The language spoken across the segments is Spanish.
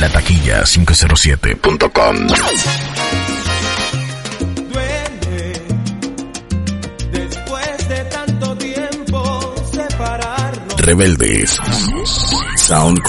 La taquilla 507.com. Duele después de tanto tiempo separarnos. Rebeldes. Sound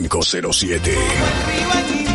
507.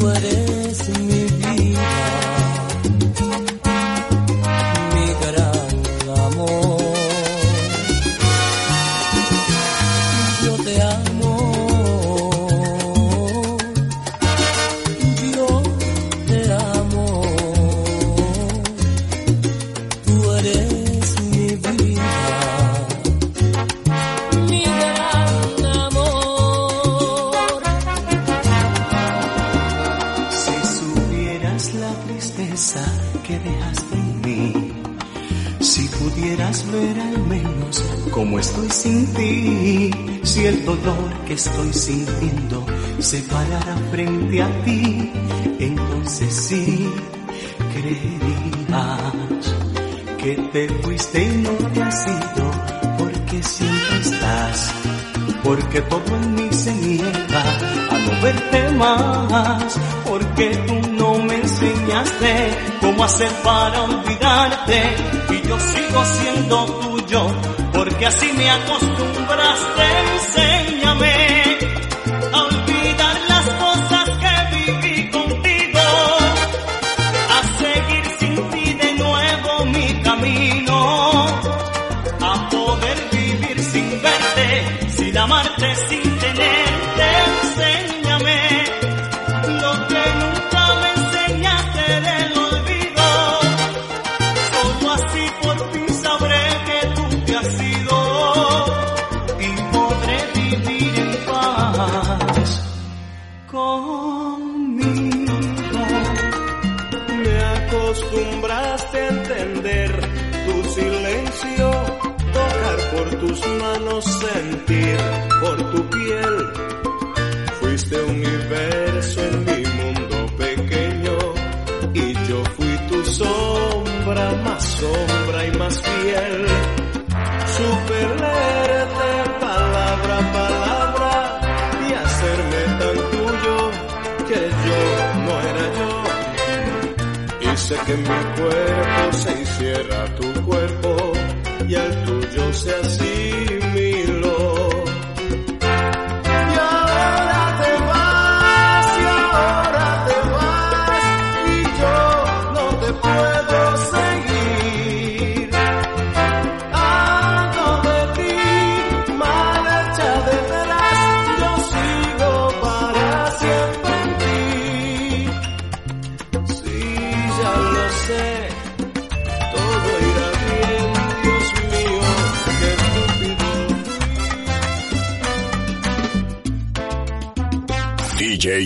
Tú eres mi vida, dolor que estoy sintiendo se parara frente a ti, entonces sí creerías que te fuiste y no te has ido, porque siempre estás porque todo en mí se niega a no verte más, porque tú no me enseñaste cómo hacer para olvidarte y yo sigo siendo tuyo, porque así me acostumbraste, hice que mi cuerpo se hiciera tu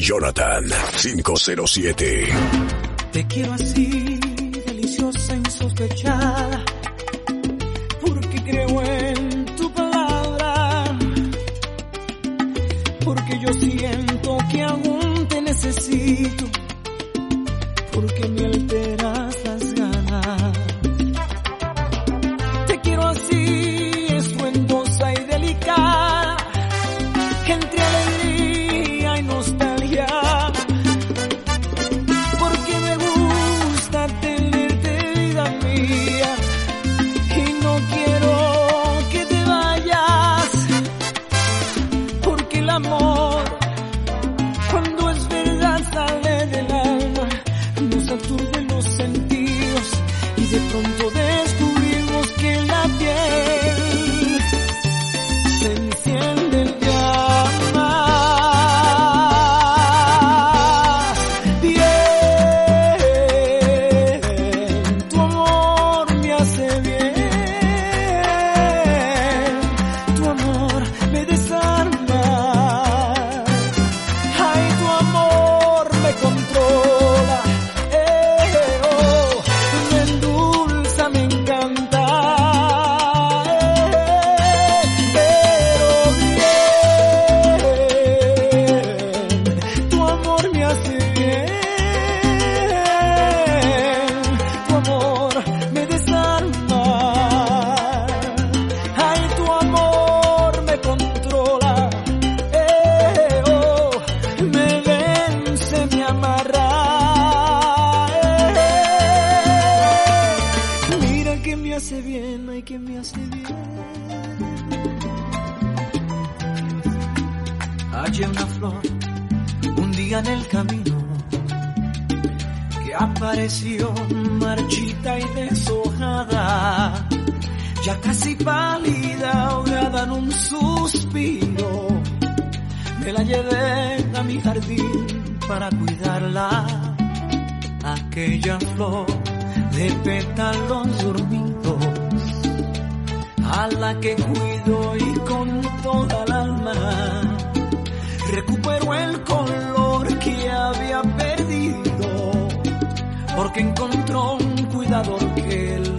Jonathan 507. Te quiero así ya casi pálida, ahogada en un suspiro, me la llevé a mi jardín para cuidarla. Aquella flor de pétalos dormidos, a la que cuido y con toda el alma, recupero el color que había perdido, porque encontró un cuidador que él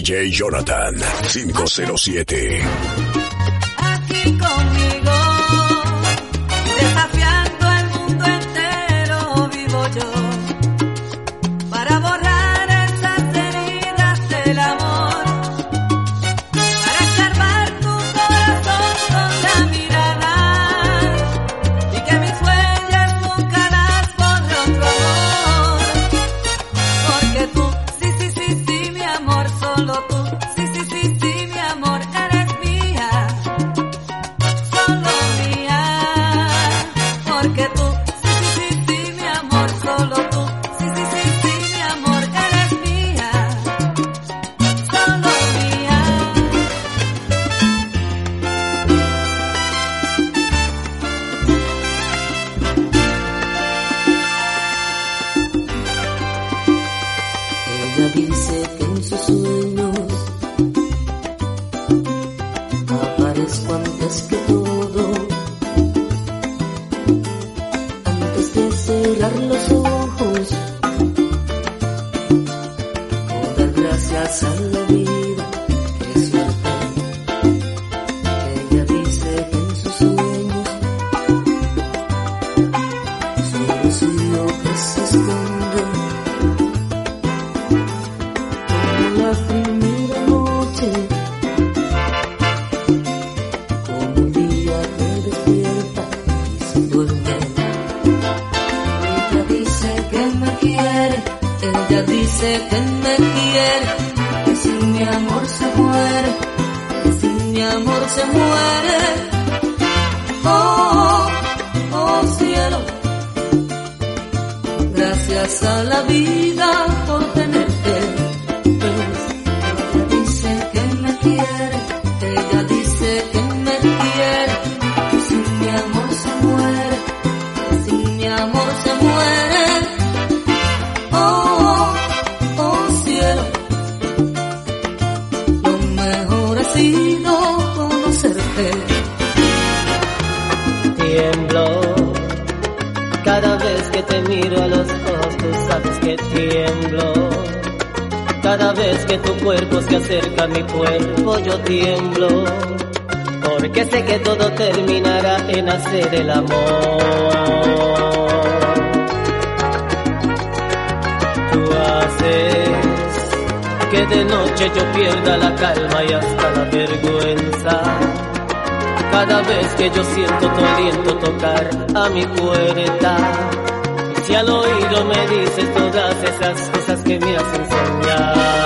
DJ Jonathan 507. que me quiere, ella dice que me quiere, que sin mi amor se muere, que sin mi amor se muere. Oh, oh cielo, gracias a la vida Cada vez que tu cuerpo se acerca a mi cuerpo yo tiemblo, porque sé que todo terminará en hacer el amor. Tú haces que de noche yo pierda la calma y hasta la vergüenza. Cada vez que yo siento tu aliento tocar a mi puerta y al oído me dices todas esas cosas que me hacen soñar.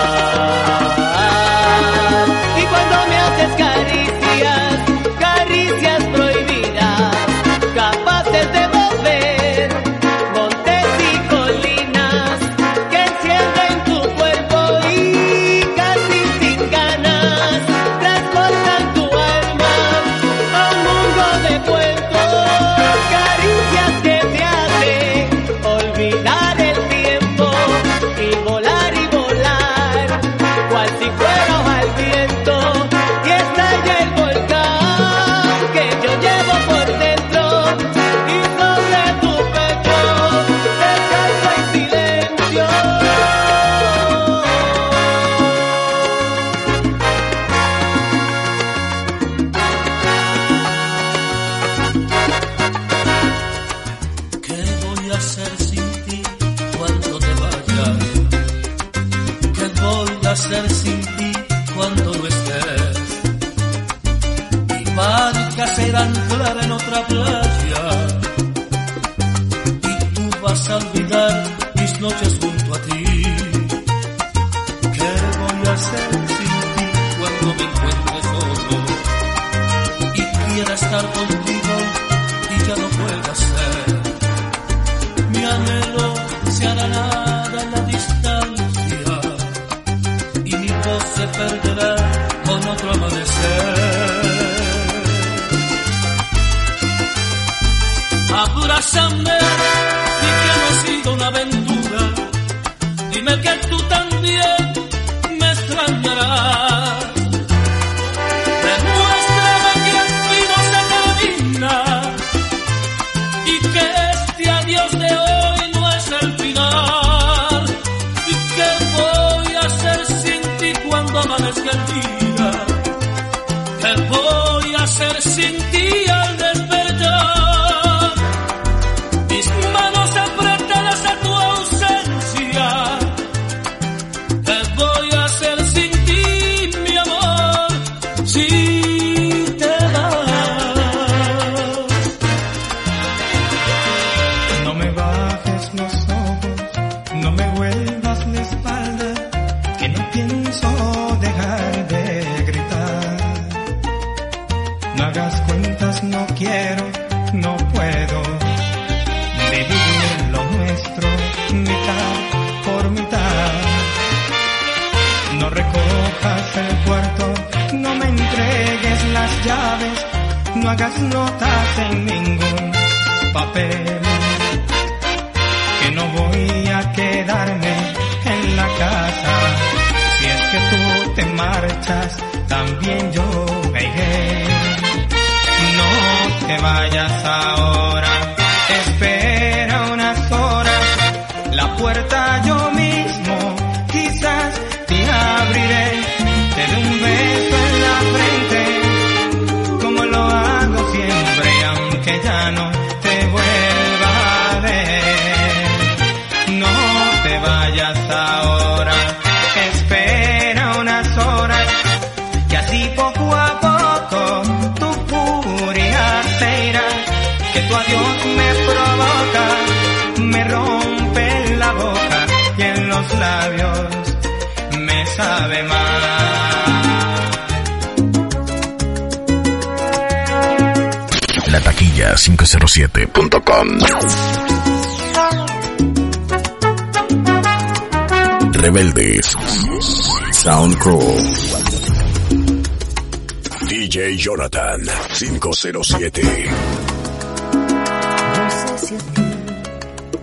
hagas notas en ningún papel, que no voy a quedarme en la casa. Si es que tú te marchas, también yo me iré. No te vayas ahora, espera. La taquilla 507.com. Rebeldes. Soundcrow. DJ Jonathan 507. No sé si a ti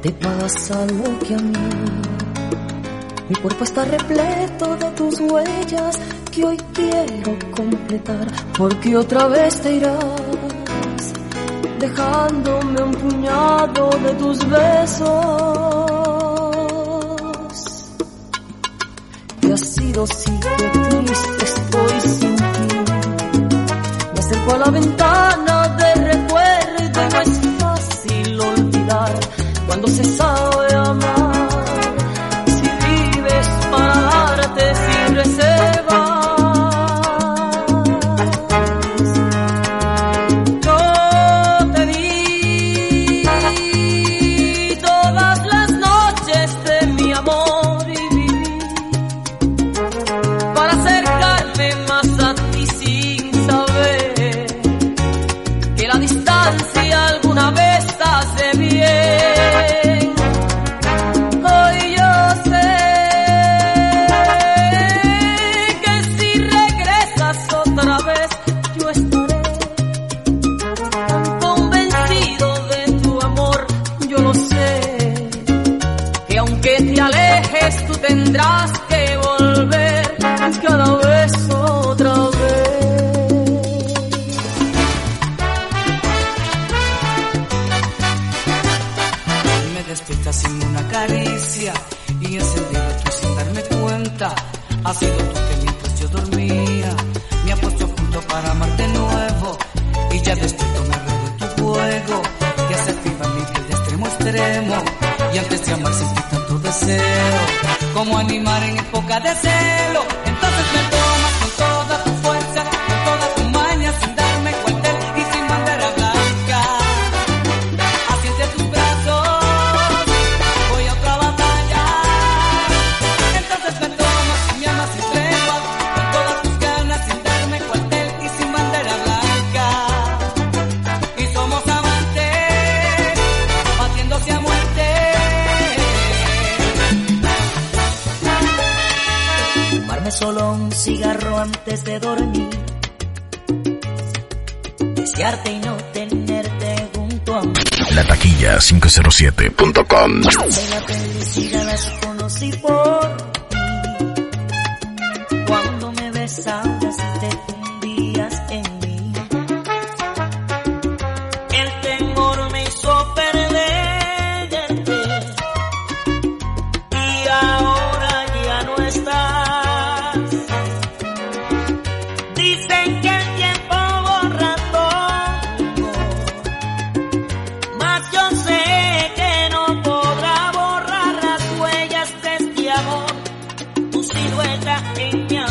te pasa lo que a mí. Mi cuerpo está repleto de tus huellas que hoy quiero completar porque otra vez te irás dejándome un puñado de tus besos. ¿Qué ha sido si qué triste estoy sin ti? Me acerco a la ventana de recuerdo y no es fácil olvidar cuando se sabe. otra vez. Me despiertas sin una caricia y encendido tú sin darme cuenta ha sido tú que mientras yo dormía me apuesto a para amarte nuevo y ya despistado me reduzco tu fuego, y acepto irme de extremo extremo y antes de amar sin que tanto deseo como animar en época de 97.com. vuelta en mi.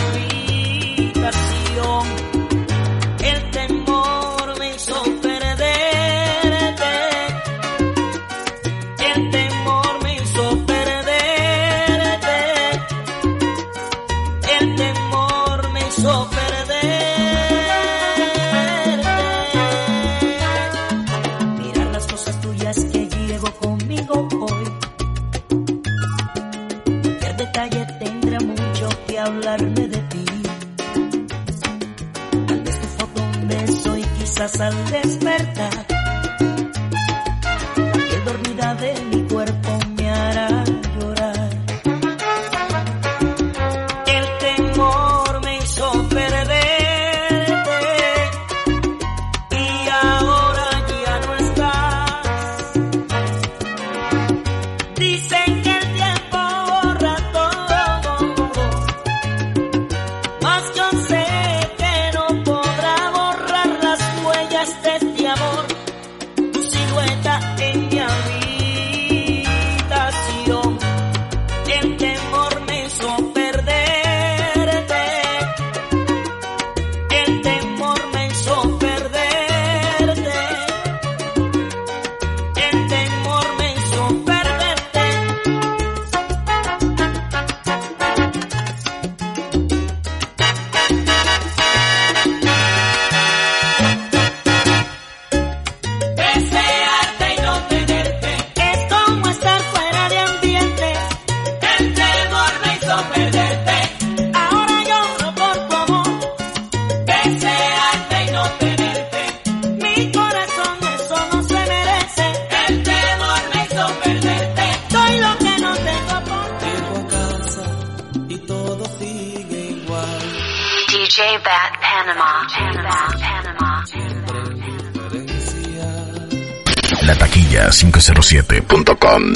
507.com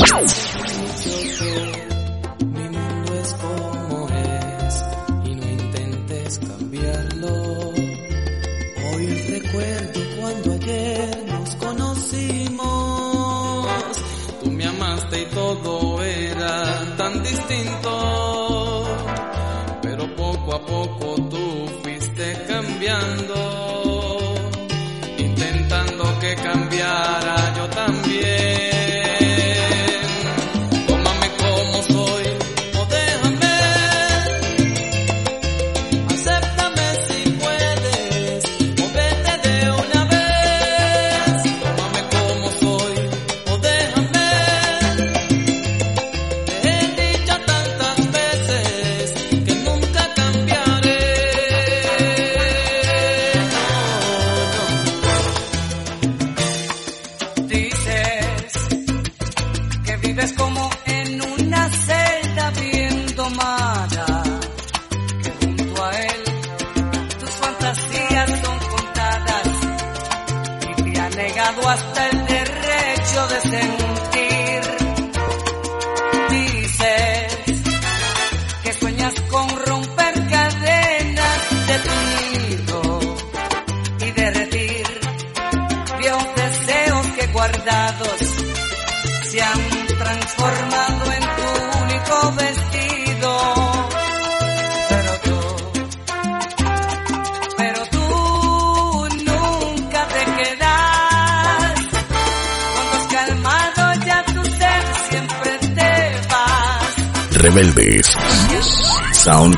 Rebeldes. Sound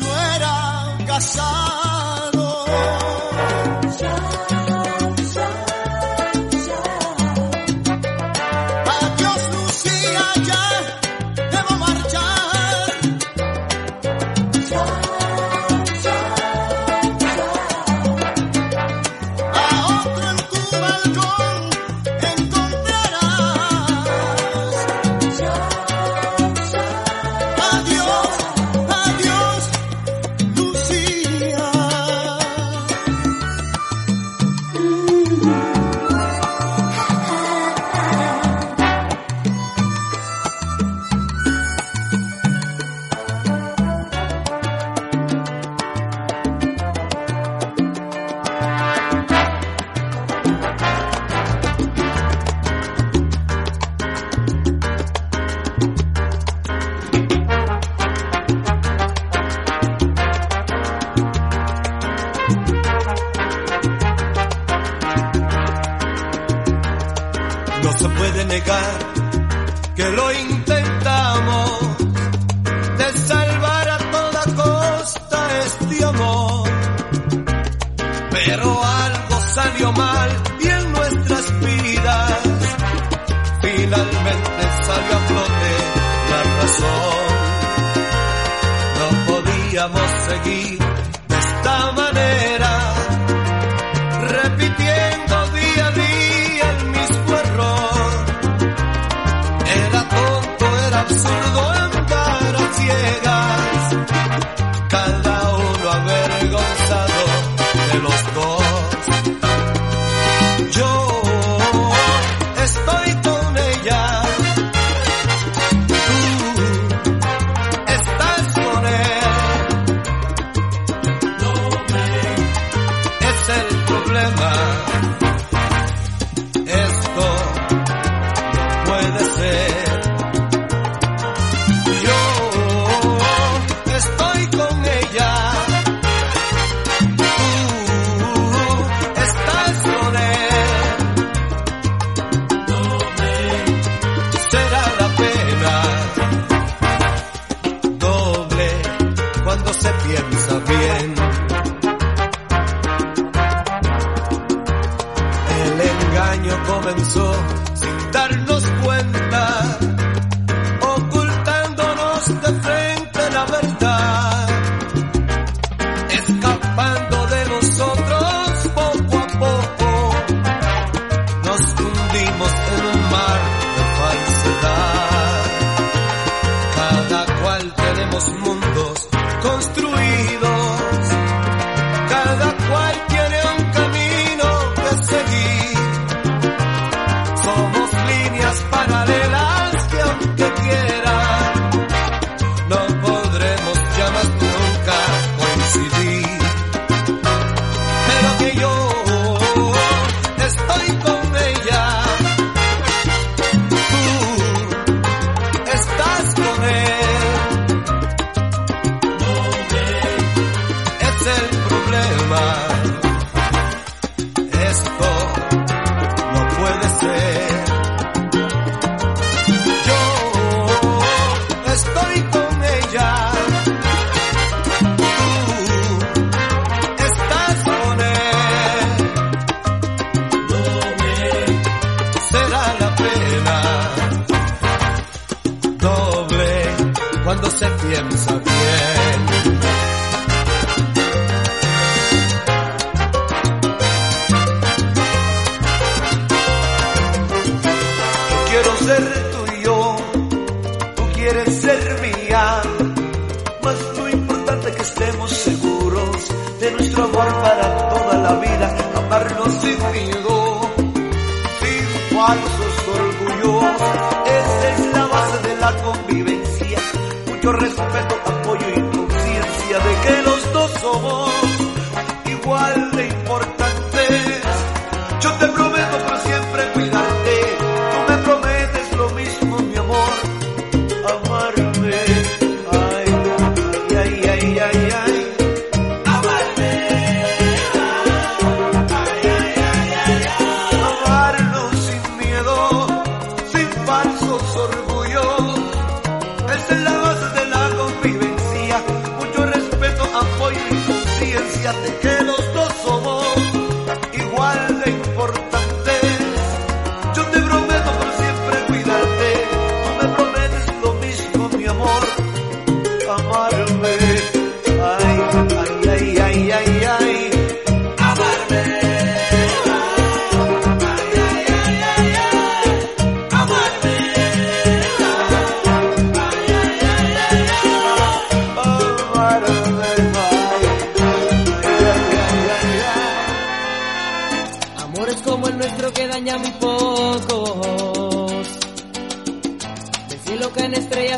yo era casado.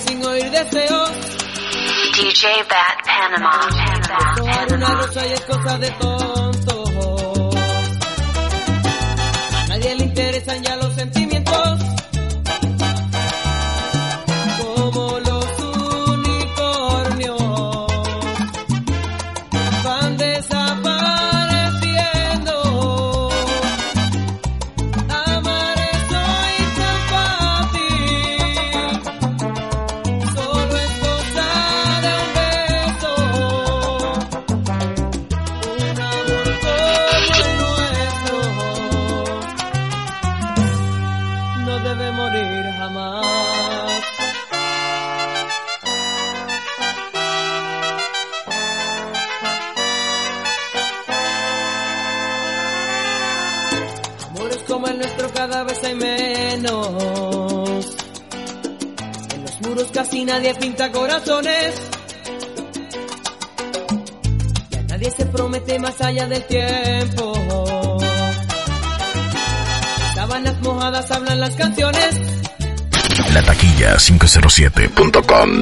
sin oír deseos. DJ Bat Panama. Panama. Panama. Una y es cosa de todo. corazones. Y a nadie se promete más allá del tiempo. Sábanas mojadas hablan las canciones. La taquilla 507.com.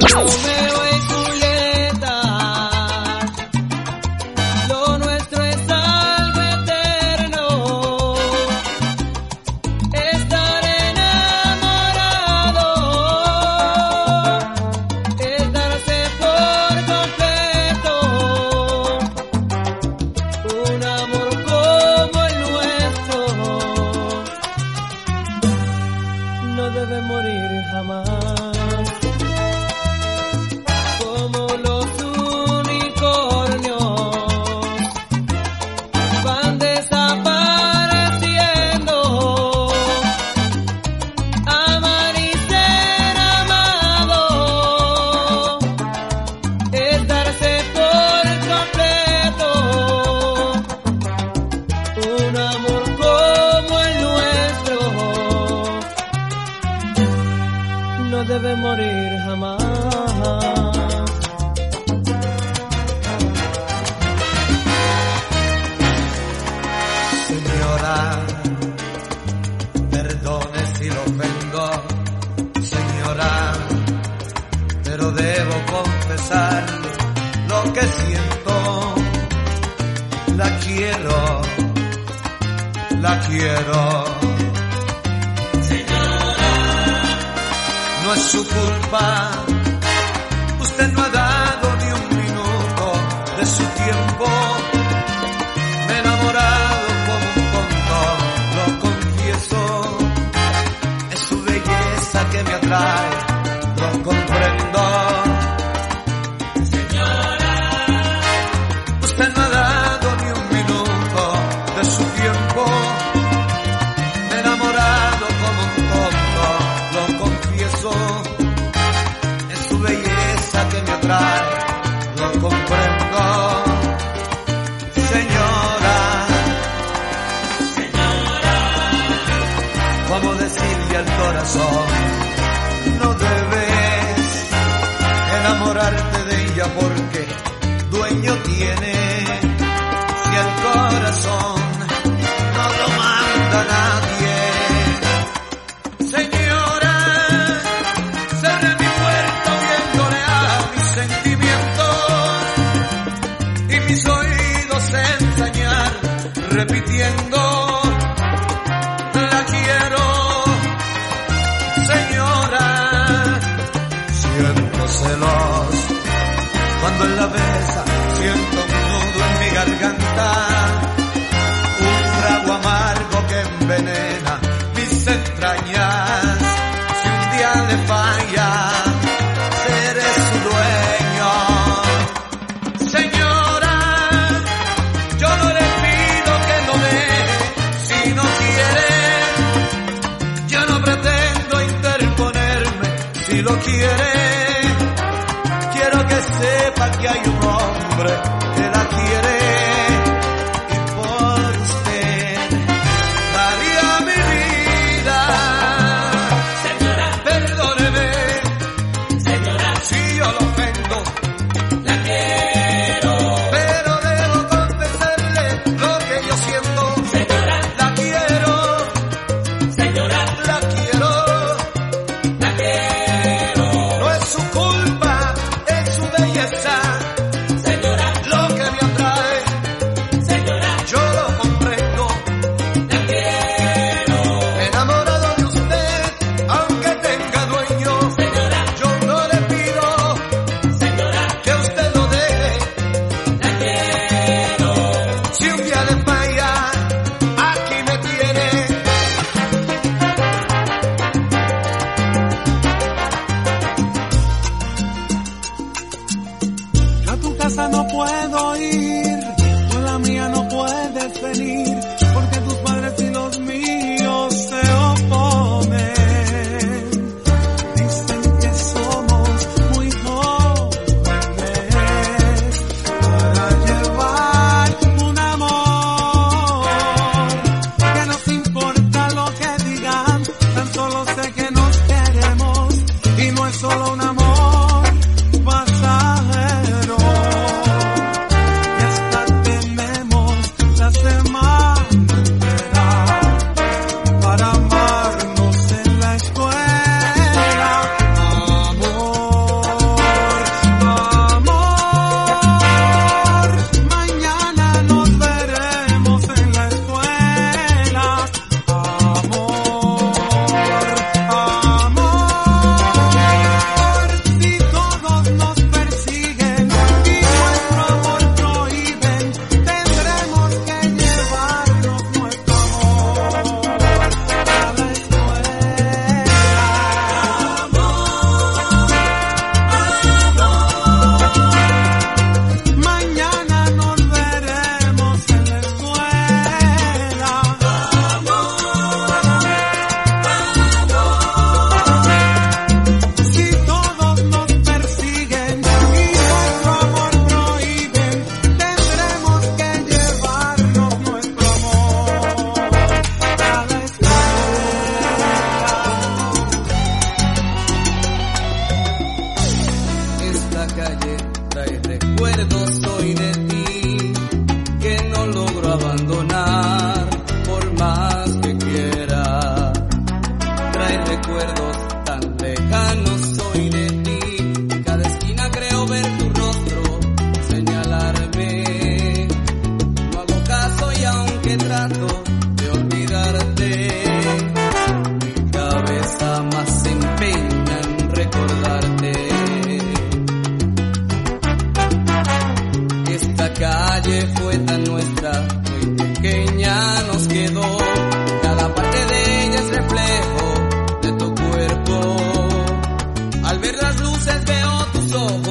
So.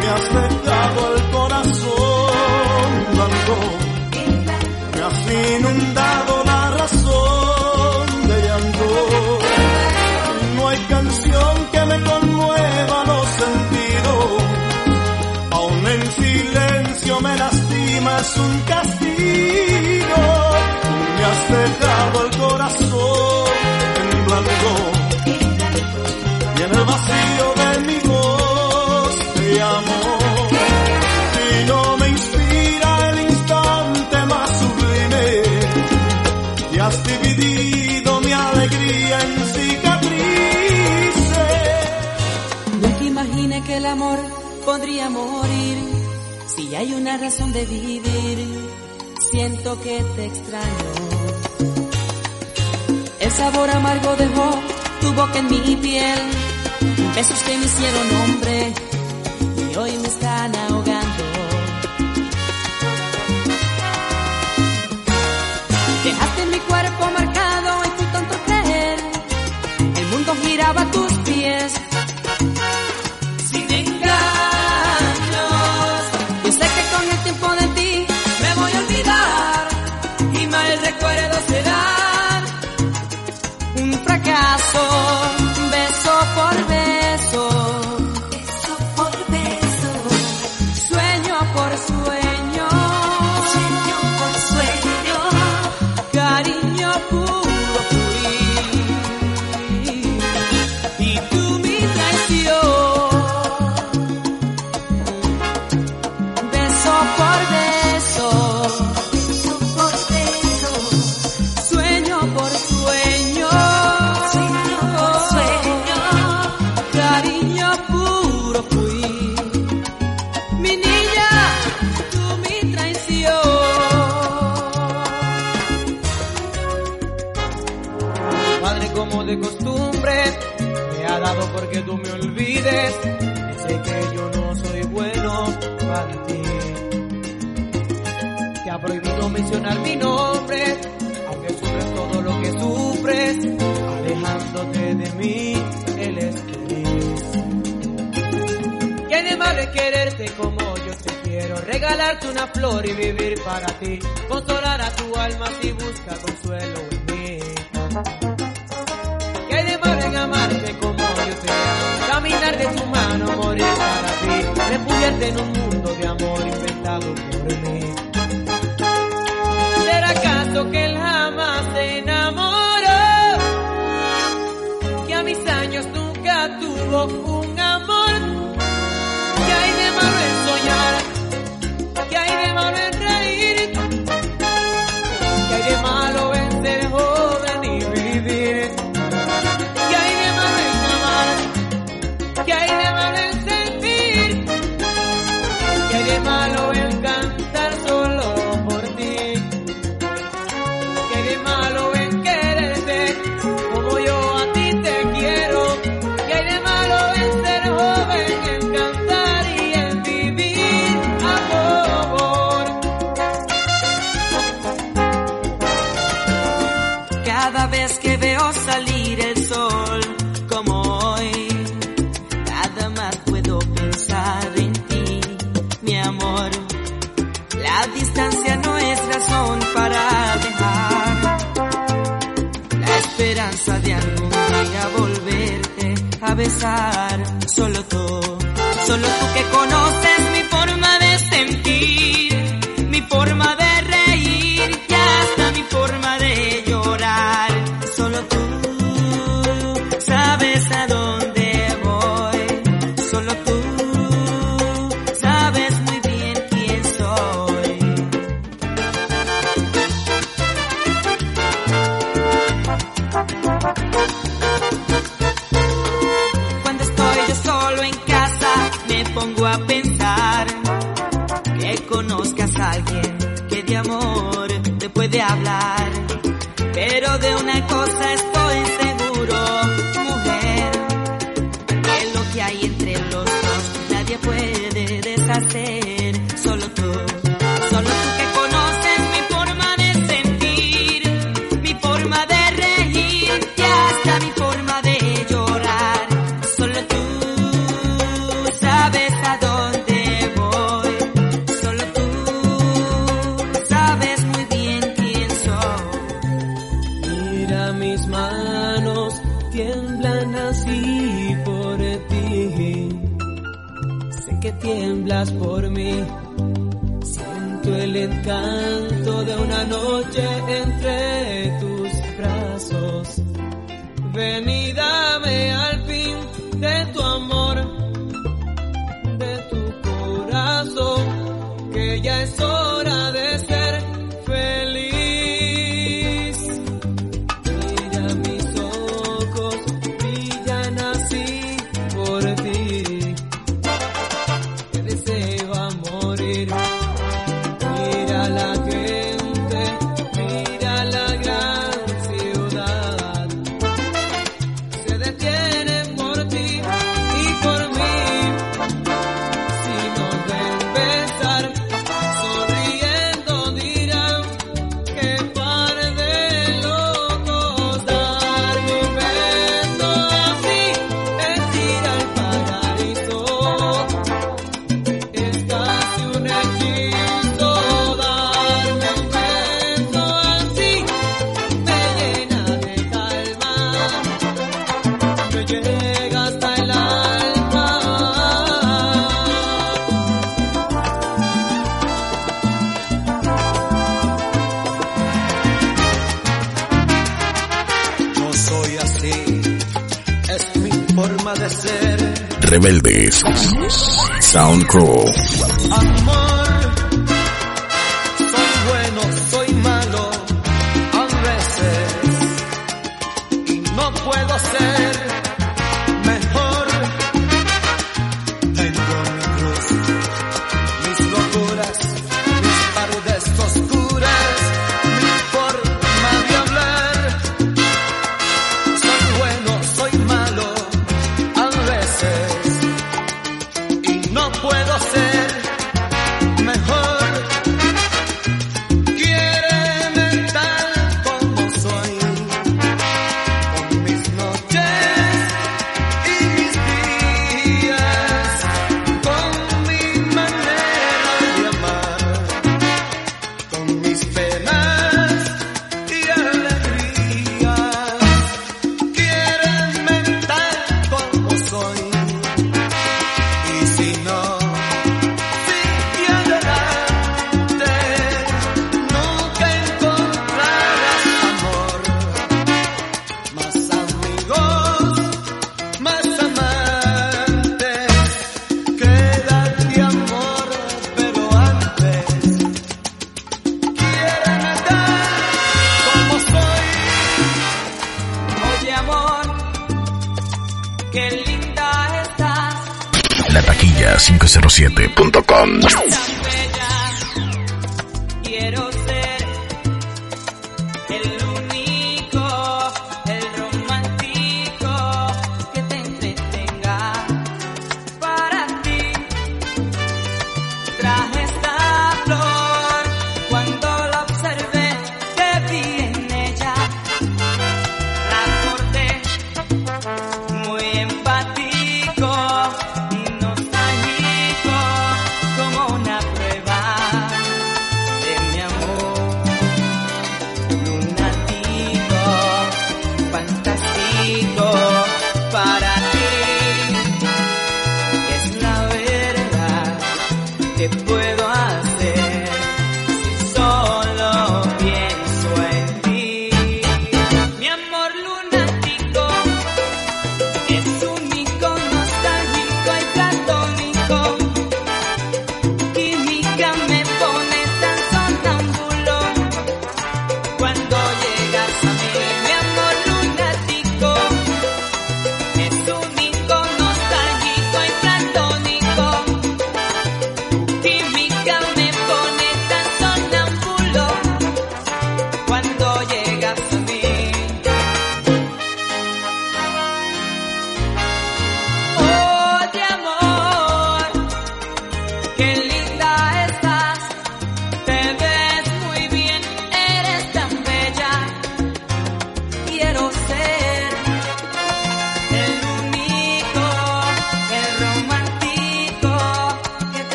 me has pegado el corazón me has inundado la razón de llanto. No hay canción que me conmueva los sentidos. Aún en silencio me lastimas un castigo. razón de vivir, siento que te extraño. El sabor amargo dejó tu boca en mi piel, besos que me hicieron hombre. mis manos tiemblan así por ti. Sé que tiemblas por mí. Siento el encanto de una noche entre tus brazos. Ven y dame al fin de tu amor, de tu corazón, que ya es hora. Rebeldes, Soundcrow.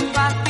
compartir.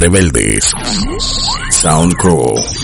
Rebeldes. Soundcrow.